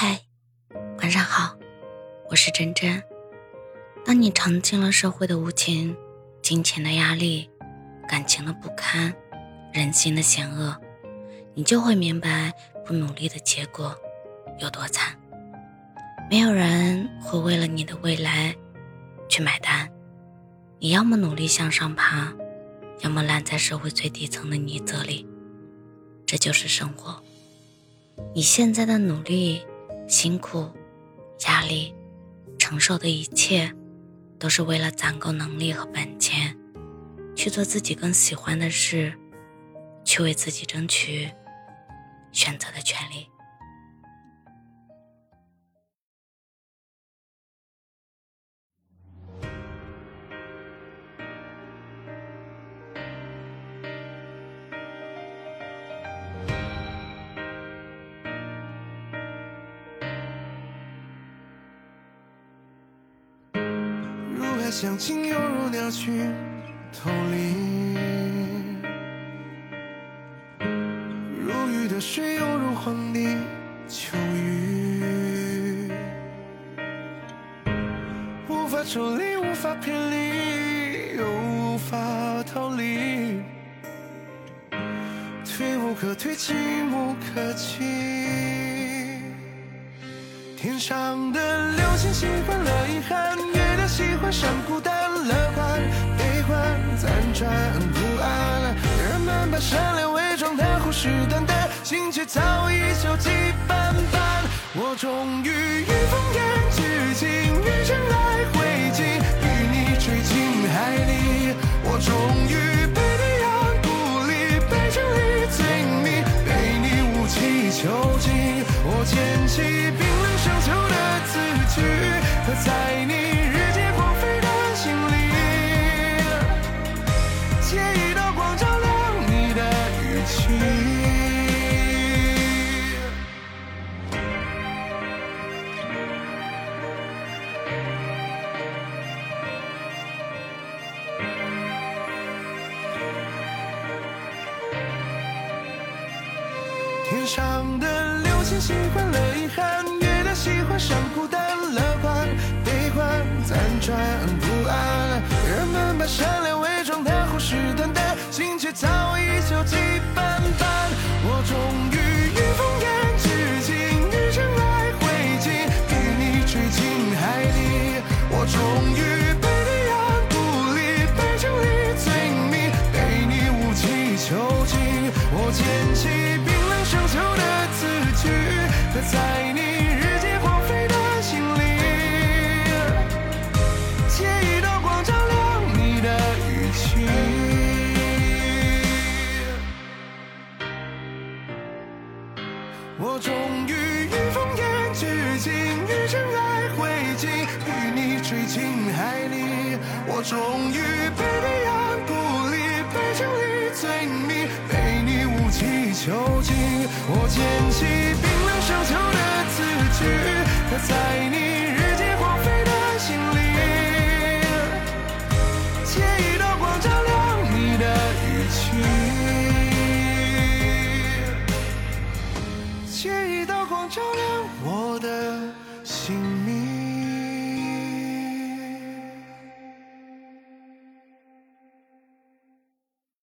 嗨，晚上好，我是真真。当你尝尽了社会的无情、金钱的压力、感情的不堪、人心的险恶，你就会明白不努力的结果有多惨。没有人会为了你的未来去买单，你要么努力向上爬，要么烂在社会最底层的泥泽里。这就是生活。你现在的努力、辛苦、压力、承受的一切，都是为了攒够能力和本钱，去做自己更喜欢的事，去为自己争取选择的权利。相亲犹如鸟去偷林，如鱼的水犹如黄泥求雨，无法抽离，无法偏离，又无法逃离，退无可退，进无可进。天上的流星喜欢了遗憾。喜欢善良伪装的虎视眈眈，心却早已锈迹斑斑。我终于与烽烟俱尽，与尘埃天上的流星习惯了遗憾，月亮喜欢上孤单，乐观悲欢辗转不安。人们把善良伪装的虎视眈眈，心却早已锈迹斑斑。我终于与风干至尽，与尘埃灰烬，给你吹进海里。我终于被你养孤立，被真理罪名，被你无期囚禁。我捡起。在你日渐荒废的心里，借一道光照亮你的语气。我终于与烽烟俱尽，与尘埃灰烬，与你坠进海里。我终于被黑暗孤立，被真理罪名，被你无期囚禁。我捡起。悄悄的字句，刻在你。